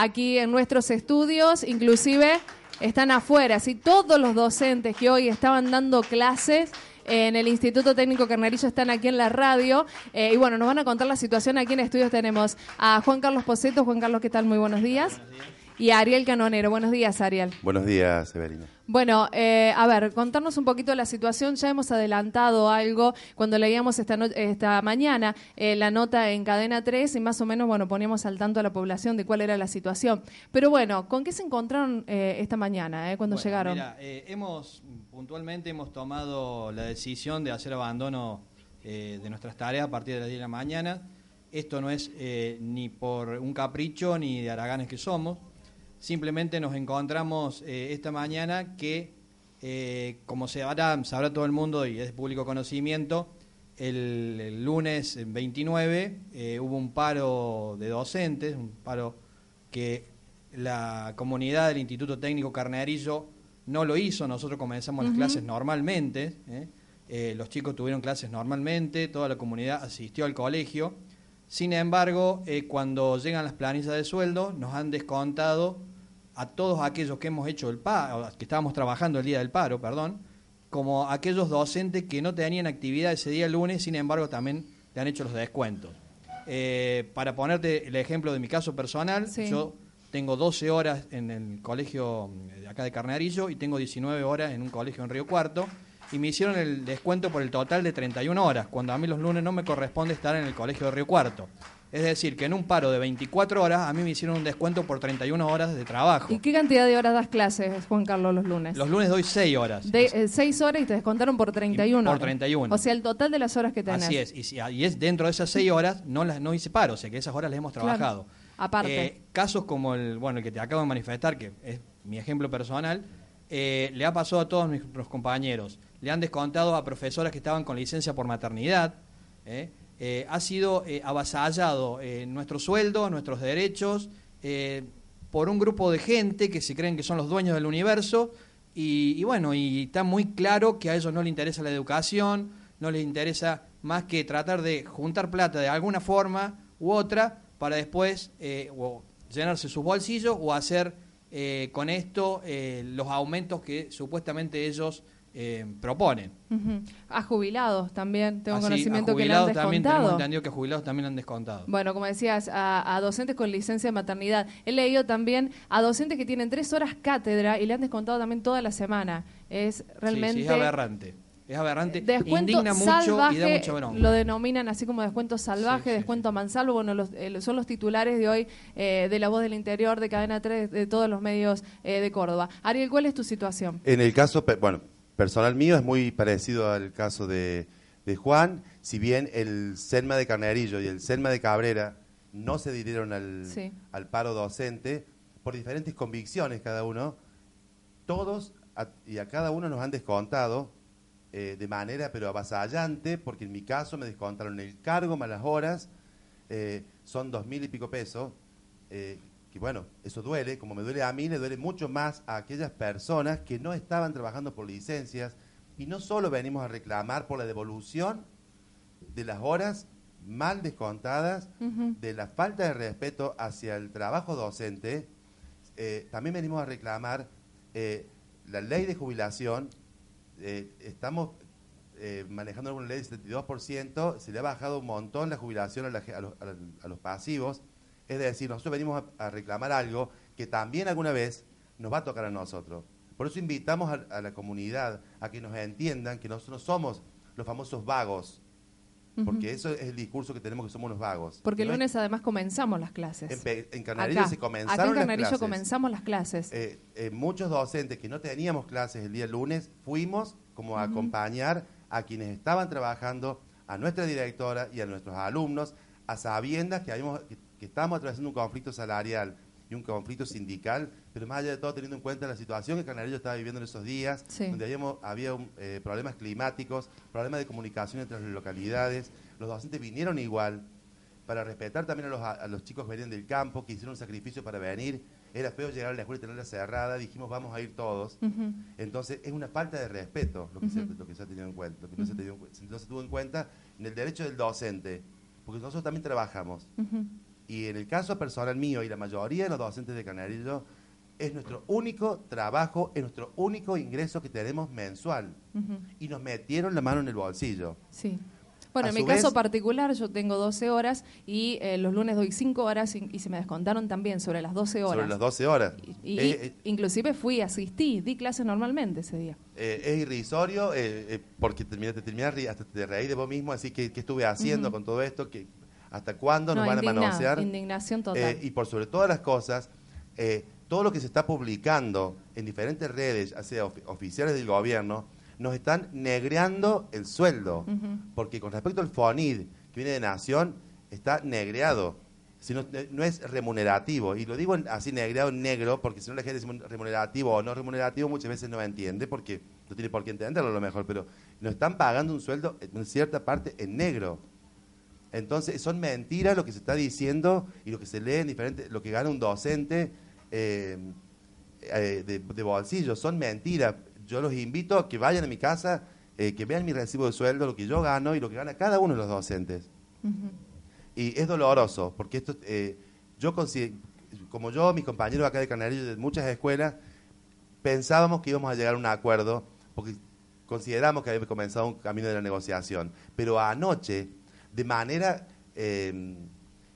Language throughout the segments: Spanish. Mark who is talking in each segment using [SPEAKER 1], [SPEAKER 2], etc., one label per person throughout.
[SPEAKER 1] aquí en nuestros estudios, inclusive están afuera, así todos los docentes que hoy estaban dando clases en el Instituto Técnico Carnarillo están aquí en la radio. Eh, y bueno, nos van a contar la situación. Aquí en estudios tenemos a Juan Carlos Poseto. Juan Carlos, ¿qué tal? Muy buenos días. Buenos días. Y a Ariel Canonero. Buenos días, Ariel.
[SPEAKER 2] Buenos días, Severina.
[SPEAKER 1] Bueno, eh, a ver, contarnos un poquito la situación. Ya hemos adelantado algo cuando leíamos esta, esta mañana eh, la nota en Cadena 3 y más o menos, bueno, poníamos al tanto a la población de cuál era la situación. Pero bueno, ¿con qué se encontraron esta mañana cuando llegaron?
[SPEAKER 3] Mira, hemos puntualmente hemos tomado la decisión de hacer abandono eh, de nuestras tareas a partir de las 10 de la mañana. Esto no es eh, ni por un capricho ni de haraganes que somos. Simplemente nos encontramos eh, esta mañana que, como se sabrá, sabrá todo el mundo y es público conocimiento, el, el lunes 29 hubo un paro de docentes, un paro que la comunidad del Instituto Técnico Carnerillo no lo hizo, nosotros comenzamos las clases normalmente, ¿eh? Eh, los chicos tuvieron clases normalmente, toda la comunidad asistió al colegio. Sin embargo, eh, cuando llegan las planillas de sueldo, nos han descontado a todos aquellos que hemos hecho el paro, que estábamos trabajando el día del paro, perdón, como aquellos docentes que no tenían actividad ese día lunes, sin embargo también le han hecho los descuentos. para ponerte el ejemplo de mi caso personal, yo tengo 12 horas en el colegio de acá de Carnarillo y tengo 19 horas en un colegio en Río Cuarto y me hicieron el descuento por el total de 31 horas, cuando a mí los lunes no me corresponde estar en el colegio de Río Cuarto. Es decir, que en un paro de 24 horas a mí me hicieron un descuento por 31 horas de trabajo.
[SPEAKER 1] ¿Y qué cantidad de horas das clases, Juan Carlos, los lunes?
[SPEAKER 3] Los lunes doy 6 horas.
[SPEAKER 1] De 6 eh, horas y te descontaron por 31
[SPEAKER 3] Por 31.
[SPEAKER 1] O sea, el total de las horas que tenés.
[SPEAKER 3] Así es. Y, es dentro de esas 6 horas no las no hice paro, o sea que esas horas las hemos trabajado.
[SPEAKER 1] Aparte.
[SPEAKER 3] Eh, casos como el, bueno, el que te acabo de manifestar, que es mi ejemplo personal, eh, le ha pasado a todos nuestros compañeros. Le han descontado a profesoras que estaban con licencia por maternidad. Eh, ha sido avasallado nuestro sueldo, nuestros derechos, por un grupo de gente que se creen que son los dueños del universo. Y, bueno, y está muy claro que a ellos no les interesa la educación, no les interesa más que tratar de juntar plata de alguna forma u otra para después eh, llenarse sus bolsillos o hacer eh, con esto eh, los aumentos que supuestamente ellos proponen.
[SPEAKER 1] A jubilados también, tengo ah, conocimiento que le han descontado.
[SPEAKER 3] También tenemos entendido que a jubilados también han descontado.
[SPEAKER 1] Bueno, como decías, a, docentes con licencia de maternidad. He leído también a docentes que tienen tres horas cátedra y le han descontado también toda la semana. Es realmente... Sí,
[SPEAKER 3] sí, es aberrante es aberrante, indigna mucho y da mucha bronca.
[SPEAKER 1] Lo denominan así como descuento salvaje, descuento a mansalvo, bueno, los, eh, son los titulares de hoy eh, de La Voz del Interior, de Cadena 3, de todos los medios eh, de Córdoba. Ariel, ¿cuál es tu situación?
[SPEAKER 2] En el caso, bueno, personal mío es muy parecido al caso de, Juan, si bien el Selma de Carnerillo y el Selma de Cabrera no se dirigieron al, al paro docente por diferentes convicciones cada uno, todos y a cada uno nos han descontado eh, de manera pero avasallante, porque en mi caso me descontaron el cargo más las horas, eh, son dos mil y pico pesos, eh, que bueno, eso duele, como me duele a mí, le duele mucho más a aquellas personas que no estaban trabajando por licencias, y no solo venimos a reclamar por la devolución de las horas mal descontadas, de la falta de respeto hacia el trabajo docente, también venimos a reclamar la ley de jubilación eh, estamos eh, manejando alguna ley del 72%, se le ha bajado un montón la jubilación a, los, pasivos. Es decir, nosotros venimos a, reclamar algo que también alguna vez nos va a tocar a nosotros. Por eso invitamos a, la comunidad a que nos entiendan que nosotros somos los famosos vagos, porque eso es el discurso que tenemos que somos unos vagos.
[SPEAKER 1] Porque el lunes además comenzamos las clases.
[SPEAKER 2] En, en Canarillo se comenzaron
[SPEAKER 1] Acá en Canarillo comenzamos las clases.
[SPEAKER 2] Eh, eh, muchos docentes que no teníamos clases el día lunes fuimos como a acompañar a quienes estaban trabajando, a nuestra directora y a nuestros alumnos, a sabiendas que, habíamos, que, estábamos atravesando un conflicto salarial y un conflicto sindical, pero más allá de todo teniendo en cuenta la situación que Canarillo estaba viviendo en esos días, donde habíamos, había eh, problemas climáticos, problemas de comunicación entre las localidades, los docentes vinieron igual para respetar también a los, a los chicos que venían del campo, que hicieron un sacrificio para venir, era feo llegar a la escuela y tenerla cerrada, dijimos vamos a ir todos. Entonces es una falta de respeto lo que, se, lo que se ha tenido en cuenta, lo que no, se, tuvo en cuenta en el derecho del docente, porque nosotros también trabajamos Y en el caso personal mío y la mayoría de los docentes de Canarillo, es nuestro único trabajo, es nuestro único ingreso que tenemos mensual. Y nos metieron la mano en el bolsillo.
[SPEAKER 1] Sí. Bueno, en mi caso particular yo tengo 12 horas y eh, los lunes doy 5 horas y, se me descontaron también sobre las 12 horas.
[SPEAKER 2] Sobre las 12 horas.
[SPEAKER 1] Y, eh, eh, inclusive fui, asistí, di clases normalmente ese día.
[SPEAKER 2] es irrisorio porque te terminas hasta te reí de vos mismo, así que ¿qué estuve haciendo con todo esto? que ¿Hasta cuándo nos van a manosear?
[SPEAKER 1] Indignación total.
[SPEAKER 2] y por sobre todas las cosas, todo lo que se está publicando en diferentes redes, sea oficiales del gobierno, nos están negreando el sueldo. Porque con respecto al FONID, que viene de Nación, está negreado. sino eh, no, es remunerativo. Y lo digo así negreado en negro, porque si no la gente dice remunerativo o no remunerativo, muchas veces no entiende, porque no tiene por qué entenderlo a lo mejor, pero nos están pagando un sueldo en cierta parte en negro. Entonces, son mentiras lo que se está diciendo y lo que se lee en diferentes, lo que gana un docente eh, eh, de, de bolsillo, son mentiras yo los invito a que vayan a mi casa, eh, que vean mi recibo de sueldo, lo que yo gano y lo que gana cada uno de los docentes. Y es doloroso, porque esto, eh, yo como yo, mis compañeros acá de Canarillo de muchas escuelas, pensábamos que íbamos a llegar a un acuerdo, porque consideramos que había comenzado un camino de la negociación. Pero anoche, de manera eh,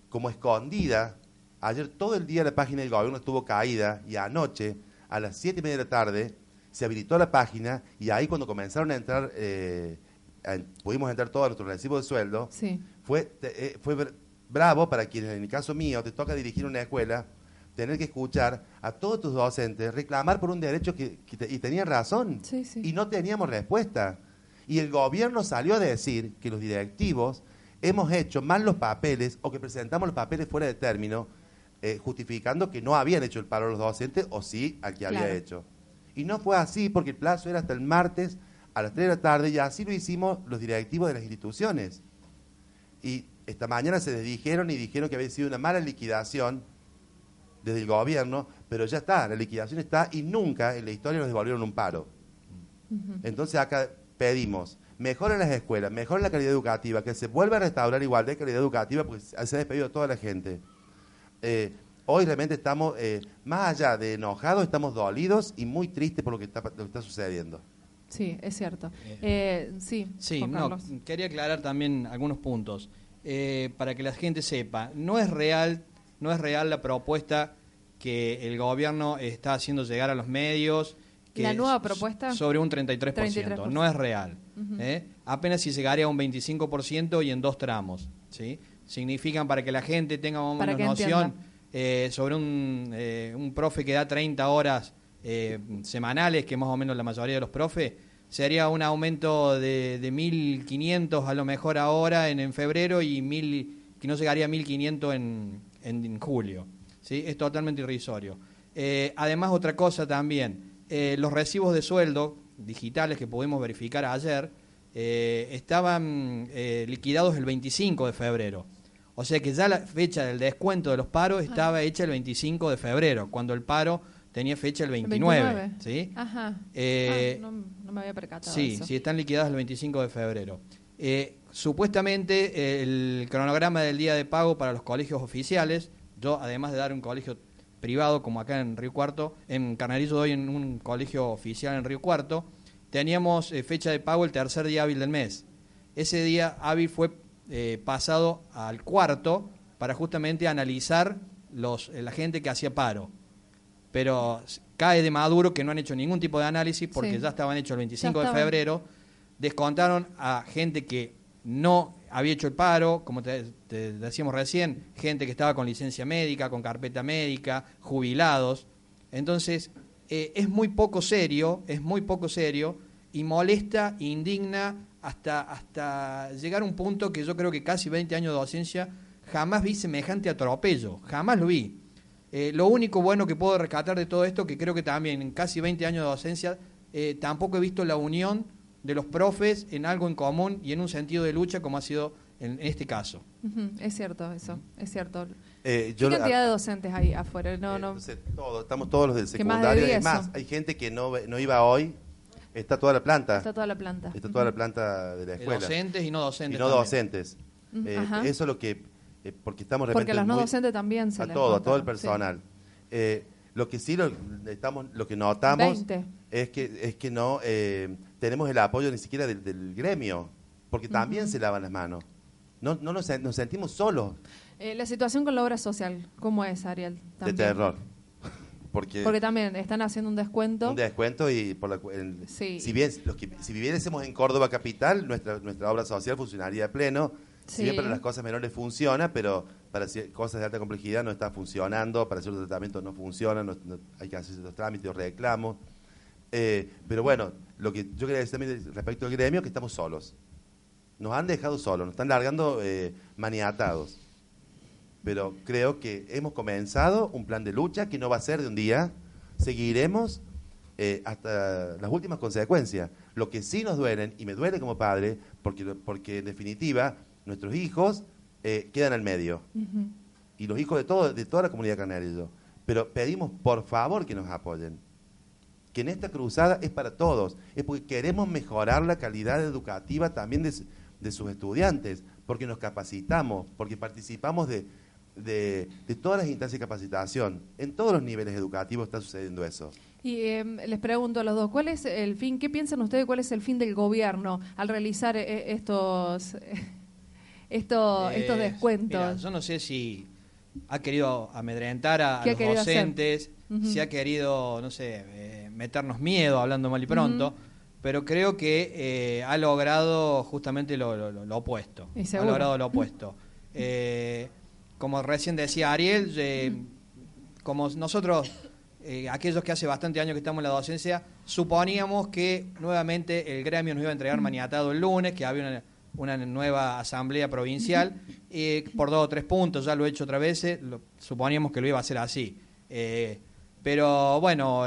[SPEAKER 2] como escondida, ayer todo el día la página del gobierno estuvo caída y anoche, a las siete y media de la tarde, se habilitó la página y ahí cuando comenzaron a entrar, eh, pudimos entrar todo a nuestro recibo de sueldo, fue, eh, fue bravo para quienes, en el caso mío, te toca dirigir una escuela, tener que escuchar a todos tus docentes reclamar por un derecho que, y tenían razón. Y no teníamos respuesta. Y el gobierno salió a decir que los directivos hemos hecho mal los papeles o que presentamos los papeles fuera de término, eh, justificando que no habían hecho el paro los docentes o sí al que había hecho. Y no fue así porque el plazo era hasta el martes a las 3 de la tarde y así lo hicimos los directivos de las instituciones. Y esta mañana se dijeron y dijeron que había sido una mala liquidación desde el gobierno, pero ya está, la liquidación está y nunca en la historia nos devolvieron un paro. Entonces acá pedimos, mejoren las escuelas, mejoren la calidad educativa, que se vuelva a restaurar igualdad de calidad educativa, porque se ha despedido a toda la gente. Eh, Hoy realmente estamos, eh, más allá de enojados, estamos dolidos y muy tristes por lo que está, está sucediendo.
[SPEAKER 1] Sí, es cierto. Eh, sí,
[SPEAKER 3] sí no, quería aclarar también algunos puntos. Eh, para que la gente sepa, no es real, no es real la propuesta que el gobierno está haciendo llegar a los medios.
[SPEAKER 1] Que ¿La nueva propuesta?
[SPEAKER 3] Sobre un 33%. No es real. Apenas si llegaría a un 25% y en dos tramos. ¿sí? Significan para que la gente tenga más o menos noción eh, sobre un, eh, un, profe que da 30 horas eh, semanales, que más o menos la mayoría de los profes, sería un aumento de, de 1.500 a lo mejor ahora en, en febrero y mil, que no llegaría a 1.500 en, en, julio. ¿sí? Es totalmente irrisorio. además, otra cosa también, los recibos de sueldo digitales que pudimos verificar ayer estaban liquidados el 25 de febrero. O sea que ya la fecha del descuento de los paros estaba hecha el 25 de febrero, cuando el paro tenía fecha el 29. ¿sí?
[SPEAKER 1] Ajá. Eh, ah, no, me había percatado.
[SPEAKER 3] Sí, sí, están liquidadas el 25 de febrero. Eh, supuestamente el cronograma del día de pago para los colegios oficiales, yo además de dar un colegio privado como acá en Río Cuarto, en Carnerillo doy en un colegio oficial en Río Cuarto, teníamos eh, fecha de pago el tercer día hábil del mes. Ese día hábil fue eh, pasado al cuarto para justamente analizar los, la gente que hacía paro. Pero cae de Maduro que no han hecho ningún tipo de análisis porque ya estaban hechos el 25 de febrero. Descontaron a gente que no había hecho el paro, como te, decíamos recién, gente que estaba con licencia médica, con carpeta médica, jubilados. Entonces, eh, es muy poco serio, es muy poco serio y molesta, indigna hasta, hasta llegar a un punto que yo creo que casi 20 años de docencia jamás vi semejante atropello, jamás lo vi. Eh, lo único bueno que puedo rescatar de todo esto, que creo que también en casi 20 años de docencia, eh, tampoco he visto la unión de los profes en algo en común y en un sentido de lucha como ha sido en, este caso.
[SPEAKER 1] Es cierto eso, es cierto. Eh, ¿Qué cantidad de docentes hay afuera? No, no.
[SPEAKER 2] estamos todos los del secundario. Más más, hay gente que no, no iba hoy Está toda la planta.
[SPEAKER 1] Está toda la planta.
[SPEAKER 2] Está toda la planta de la escuela.
[SPEAKER 3] docentes y no docentes.
[SPEAKER 2] Y no docentes. Eh, eso es lo que eh, porque estamos
[SPEAKER 1] Porque los no docentes también
[SPEAKER 2] se A todo, a todo el personal. Eh, lo que sí lo, estamos, lo que notamos es que es que no eh, tenemos el apoyo ni siquiera del, gremio, porque también se lavan las manos. No, no nos, sentimos solos.
[SPEAKER 1] la situación con la obra social, ¿cómo es, Ariel?
[SPEAKER 2] De terror. Porque,
[SPEAKER 1] porque también están haciendo un descuento.
[SPEAKER 2] Un descuento y por la, si bien los que, si viviésemos en Córdoba capital, nuestra nuestra obra social funcionaría a pleno si bien para las cosas menores funciona, pero para cosas de alta complejidad no está funcionando, para ciertos tratamientos no funciona, hay que hacer ciertos trámites o reclamos. Eh, pero bueno, lo que yo quería decir también respecto al gremio que estamos solos. Nos han dejado solos, nos están largando eh, maniatados. Pero creo que hemos comenzado un plan de lucha que no va a ser de un día. Seguiremos eh, hasta las últimas consecuencias. Lo que sí nos duelen, y me duele como padre, porque, porque en definitiva nuestros hijos eh, quedan al medio. Y los hijos de, todo, de toda la comunidad canaria. Pero pedimos por favor que nos apoyen. Que en esta cruzada es para todos. Es porque queremos mejorar la calidad educativa también de, sus estudiantes. Porque nos capacitamos, porque participamos de, de, todas las instancias de capacitación. En todos los niveles educativos está sucediendo eso.
[SPEAKER 1] Y em, les pregunto a los dos, ¿cuál es el fin? ¿Qué piensan ustedes? ¿Cuál es el fin del gobierno al realizar eh, estos esto, estos descuentos?
[SPEAKER 3] yo no sé si ha querido amedrentar a, los docentes, si ha querido, no sé, eh, meternos miedo, hablando mal y pronto, pero creo que eh, ha logrado justamente lo, opuesto. Ha logrado lo opuesto. Eh, como recién decía Ariel, como nosotros, aquellos que hace bastante años que estamos en la docencia, suponíamos que nuevamente el gremio nos iba a entregar maniatado el lunes, que había una una nueva asamblea provincial eh, por dos o tres puntos, ya lo he hecho otra vez, eh, suponíamos que lo iba a hacer así. Eh, pero bueno,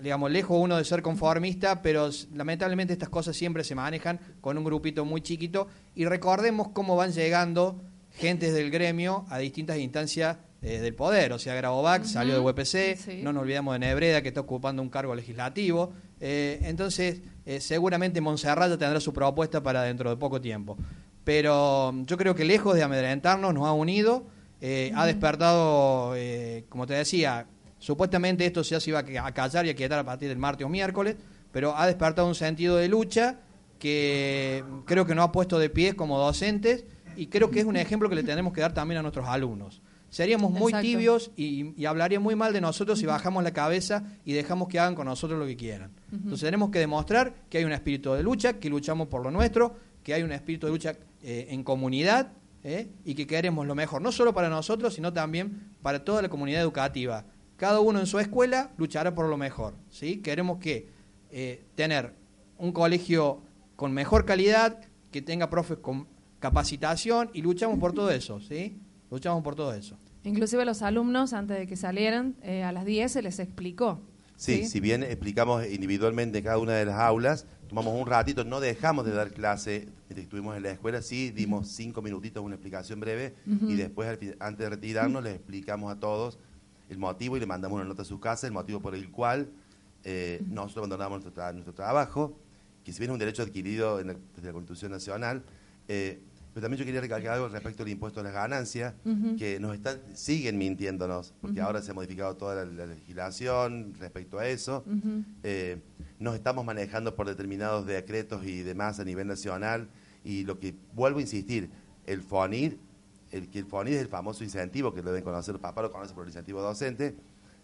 [SPEAKER 3] digamos, lejos uno de ser conformista, pero lamentablemente estas cosas siempre se manejan con un grupito muy chiquito y recordemos cómo van llegando gentes del gremio a distintas instancias del poder. O sea, Grabovac salió de UPC, no nos olvidemos de Nebreda, que está ocupando un cargo legislativo. Entonces, eh, seguramente Monserrat tendrá su propuesta para dentro de poco tiempo. Pero mm, yo creo que lejos de amedrentarnos, nos ha unido, eh, ha despertado, eh, como te decía, supuestamente esto ya se iba a callar y a quedar a partir del martes o miércoles, pero ha despertado un sentido de lucha que creo que nos ha puesto de pie como docentes y creo que es un ejemplo que le tenemos que dar también a nuestros alumnos. Seríamos muy tibios y, y, hablaría muy mal de nosotros si bajamos la cabeza y dejamos que hagan con nosotros lo que quieran. Entonces tenemos que demostrar que hay un espíritu de lucha, que luchamos por lo nuestro, que hay un espíritu de lucha eh, en comunidad eh, y que queremos lo mejor, no solo para nosotros, sino también para toda la comunidad educativa. Cada uno en su escuela luchará por lo mejor. ¿sí? Queremos que eh, tener un colegio con mejor calidad, que tenga profes con capacitación y luchamos por todo eso. ¿sí? Luchamos por todo eso.
[SPEAKER 1] Inclusive los alumnos, antes de que salieran, eh, a las 10 se les explicó.
[SPEAKER 2] Sí, si bien explicamos individualmente cada una de las aulas, tomamos un ratito, no dejamos de dar clase, estuvimos en la escuela, sí, dimos cinco minutitos, una explicación breve, y después, antes de retirarnos, les explicamos a todos el motivo y le mandamos una nota a su casa, el motivo por el cual eh, nosotros abandonamos nuestro, nuestro, trabajo, que si bien es un derecho adquirido desde la Constitución Nacional, eh, pero también yo quería recalcar algo respecto al impuesto a las ganancias, que nos están, siguen mintiéndonos, porque ahora se ha modificado toda la, legislación respecto a eso. Eh, nos estamos manejando por determinados decretos y demás a nivel nacional. Y lo que vuelvo a insistir, el FONIR, el que el FONIR es el famoso incentivo que lo deben conocer, papá lo conoce por el incentivo docente,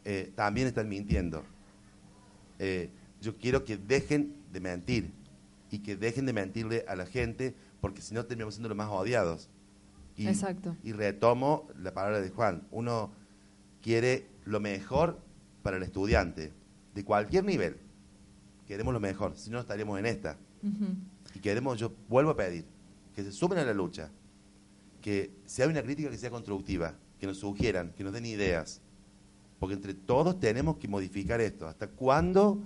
[SPEAKER 2] eh, también están mintiendo. Eh, yo quiero que dejen de mentir y que dejen de mentirle a la gente porque si no terminamos siendo los más odiados.
[SPEAKER 1] Y, Exacto.
[SPEAKER 2] Y retomo la palabra de Juan. Uno quiere lo mejor para el estudiante, de cualquier nivel. Queremos lo mejor, si no, estaríamos en esta. Y queremos, yo vuelvo a pedir, que se sumen a la lucha, que sea una crítica que sea constructiva, que nos sugieran, que nos den ideas. Porque entre todos tenemos que modificar esto. ¿Hasta cuándo?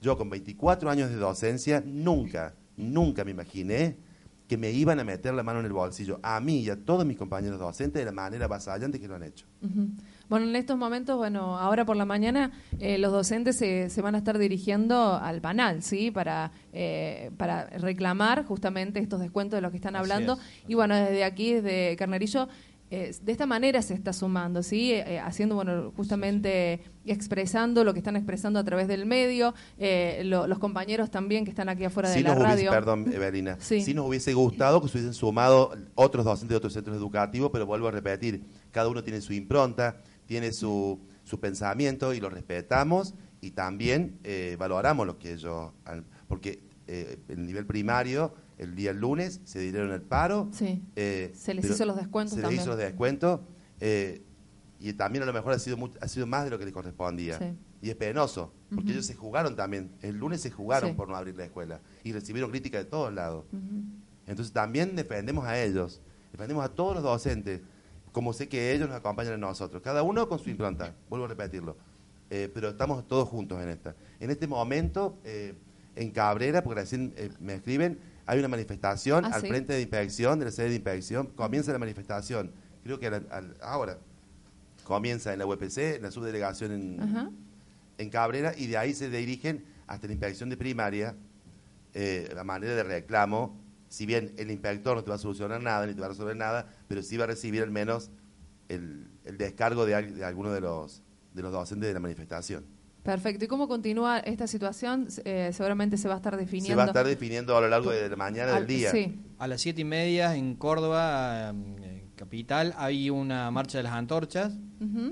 [SPEAKER 2] Yo con 24 años de docencia nunca, nunca me imaginé que me iban a meter la mano en el bolsillo, a mí y a todos mis compañeros docentes, de la manera avasallante que lo han hecho.
[SPEAKER 1] Bueno, en estos momentos, bueno, ahora por la mañana eh, los docentes se, se, van a estar dirigiendo al panal, ¿sí? Para, eh, para reclamar justamente estos descuentos de los que están hablando. Y bueno, desde aquí, desde Carnerillo, de esta manera se está sumando, ¿sí? haciendo, bueno, justamente expresando lo que están expresando a través del medio, los compañeros también que están aquí afuera de la radio.
[SPEAKER 2] perdón, Evelina, sí. nos hubiese gustado que se hubiesen sumado otros docentes de otros centros educativos, pero vuelvo a repetir, cada uno tiene su impronta, tiene su, su pensamiento y lo respetamos y también valoramos lo que ellos... Porque eh, el nivel primario, el día lunes se dieron el paro.
[SPEAKER 1] Sí. Eh, se les hizo los descuentos
[SPEAKER 2] se les hizo los descuentos. Eh, y también a lo mejor ha sido, ha sido más de lo que les correspondía. Y es penoso, porque ellos se jugaron también. El lunes se jugaron por no abrir la escuela. Y recibieron crítica de todos lados. Entonces también defendemos a ellos. Defendemos a todos los docentes. Como sé que ellos nos acompañan a nosotros. Cada uno con su impronta. Vuelvo a repetirlo. pero estamos todos juntos en esta. En este momento en Cabrera, porque recién eh, me escriben, hay una manifestación ah, al frente de inspección, de la sede de inspección. Comienza la manifestación, creo que ahora, comienza en la UPC, en la subdelegación en, en, Cabrera, y de ahí se dirigen hasta la inspección de primaria, eh, la manera de reclamo. Si bien el inspector no te va a solucionar nada, ni te va a resolver nada, pero sí va a recibir al menos el, descargo de, de alguno de los, de los docentes de la manifestación.
[SPEAKER 1] Perfecto. ¿Y cómo continúa esta situación? Eh, seguramente se va a estar definiendo. Se
[SPEAKER 2] va a estar definiendo a lo largo de la mañana del día. Sí.
[SPEAKER 3] A las siete y media en Córdoba, capital, hay una marcha de las antorchas.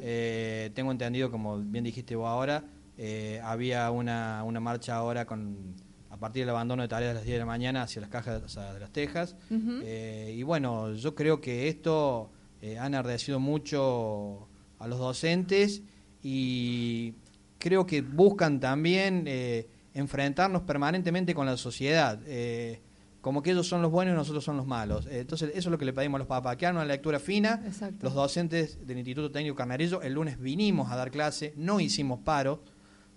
[SPEAKER 3] Eh, tengo entendido, como bien dijiste vos ahora, eh, había una, una marcha ahora con a partir del abandono de tareas a las 10 de la mañana hacia las cajas de las Tejas. y bueno, yo creo que esto ha enardecido mucho a los docentes y creo que buscan también eh, enfrentarnos permanentemente con la sociedad. Eh, como que ellos son los buenos y nosotros son los malos. Eh, entonces, eso es lo que le pedimos a los papás, que hagan una lectura fina. Los docentes del Instituto Técnico Carnarillo, el lunes vinimos a dar clase, no hicimos paro,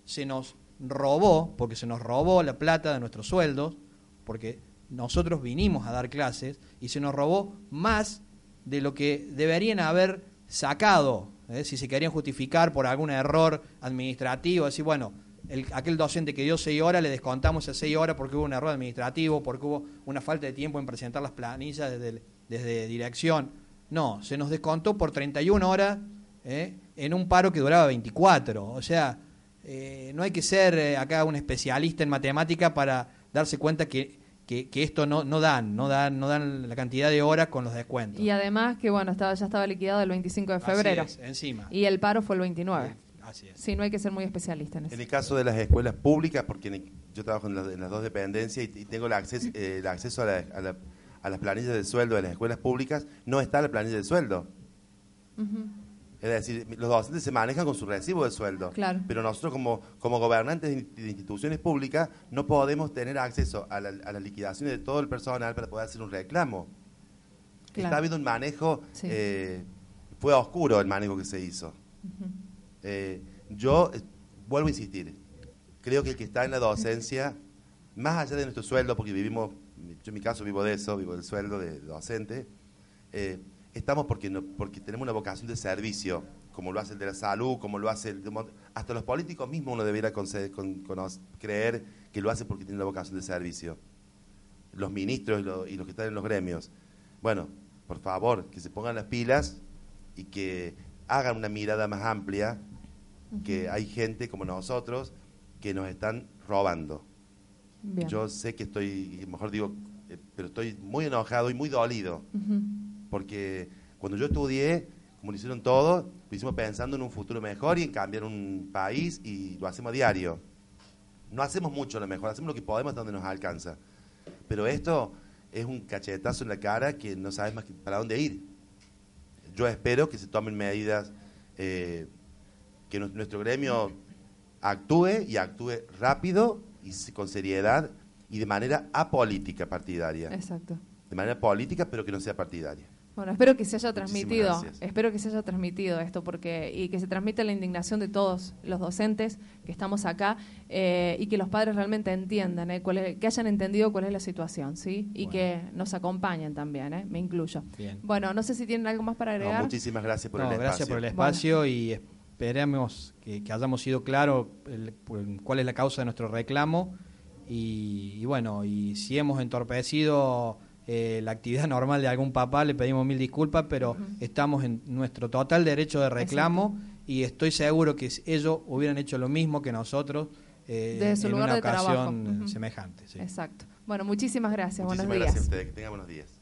[SPEAKER 3] se nos robó, porque se nos robó la plata de nuestros sueldos, porque nosotros vinimos a dar clases y se nos robó más de lo que deberían haber sacado ¿eh? si se querían justificar por algún error administrativo, decir, bueno, el, aquel docente que dio seis horas le descontamos esas seis horas porque hubo un error administrativo, porque hubo una falta de tiempo en presentar las planillas desde, desde dirección. No, se nos descontó por 31 horas ¿eh? en un paro que duraba 24. O sea, eh, no hay que ser acá un especialista en matemática para darse cuenta que que, esto no, no dan, no dan, no dan la cantidad de horas con los descuentos.
[SPEAKER 1] Y además que bueno, estaba, ya estaba liquidado el 25 de febrero.
[SPEAKER 3] Así es, encima.
[SPEAKER 1] Y el paro fue el 29. Así es. Sí, no hay que ser muy especialista en eso.
[SPEAKER 2] En el caso de las escuelas públicas, porque yo trabajo en, las dos dependencias y, tengo el acceso, eh, el acceso a, las planillas de sueldo de las escuelas públicas, no está la planilla de sueldo. Es decir, los docentes se manejan con su recibo de sueldo.
[SPEAKER 1] Claro.
[SPEAKER 2] Pero nosotros como, como gobernantes de instituciones públicas no podemos tener acceso a, la, a las liquidaciones de todo el personal para poder hacer un reclamo. Está habiendo un manejo, eh, fue oscuro el manejo que se hizo. Eh, yo eh, vuelvo a insistir, creo que el que está en la docencia, más allá de nuestro sueldo, porque vivimos, yo en mi caso vivo de eso, vivo del sueldo de docente, estamos porque, no, porque tenemos una vocación de servicio, como lo hace el de la salud, como lo hace el, hasta los políticos mismos uno debería con, creer que lo hace porque tiene una vocación de servicio. Los ministros y, los que están en los gremios. Bueno, por favor, que se pongan las pilas y que hagan una mirada más amplia, que hay gente como nosotros que nos están robando. Yo sé que estoy, mejor digo, eh, pero estoy muy enojado y muy dolido porque cuando yo estudié, como lo hicieron todos, lo hicimos pensando en un futuro mejor y en cambiar un país y lo hacemos a diario. No hacemos mucho a lo mejor, hacemos lo que podemos donde nos alcanza. Pero esto es un cachetazo en la cara que no sabes más para dónde ir. Yo espero que se tomen medidas, eh, que nuestro gremio actúe y actúe rápido y con seriedad y de manera apolítica partidaria.
[SPEAKER 1] Exacto.
[SPEAKER 2] De manera política, pero que no sea partidaria.
[SPEAKER 1] Bueno, espero que se haya transmitido, espero que se haya transmitido esto porque y que se transmita la indignación de todos los docentes que estamos acá eh, y que los padres realmente entiendan, eh, que hayan entendido cuál es la situación, sí, y que nos acompañen también, eh, me incluyo. Bueno, no sé si tienen algo más para agregar.
[SPEAKER 2] muchísimas gracias por el espacio.
[SPEAKER 3] Gracias por el espacio y esperemos que, hayamos sido claros cuál es la causa de nuestro reclamo y bueno, y si hemos entorpecido eh, la actividad normal de algún papá, le pedimos mil disculpas, pero estamos en nuestro total derecho de reclamo y estoy seguro que ellos hubieran hecho lo mismo que nosotros
[SPEAKER 1] eh, en una ocasión
[SPEAKER 3] semejante.
[SPEAKER 1] Exacto. Bueno, muchísimas gracias. buenos días.
[SPEAKER 2] gracias a ustedes. Que tengan buenos días.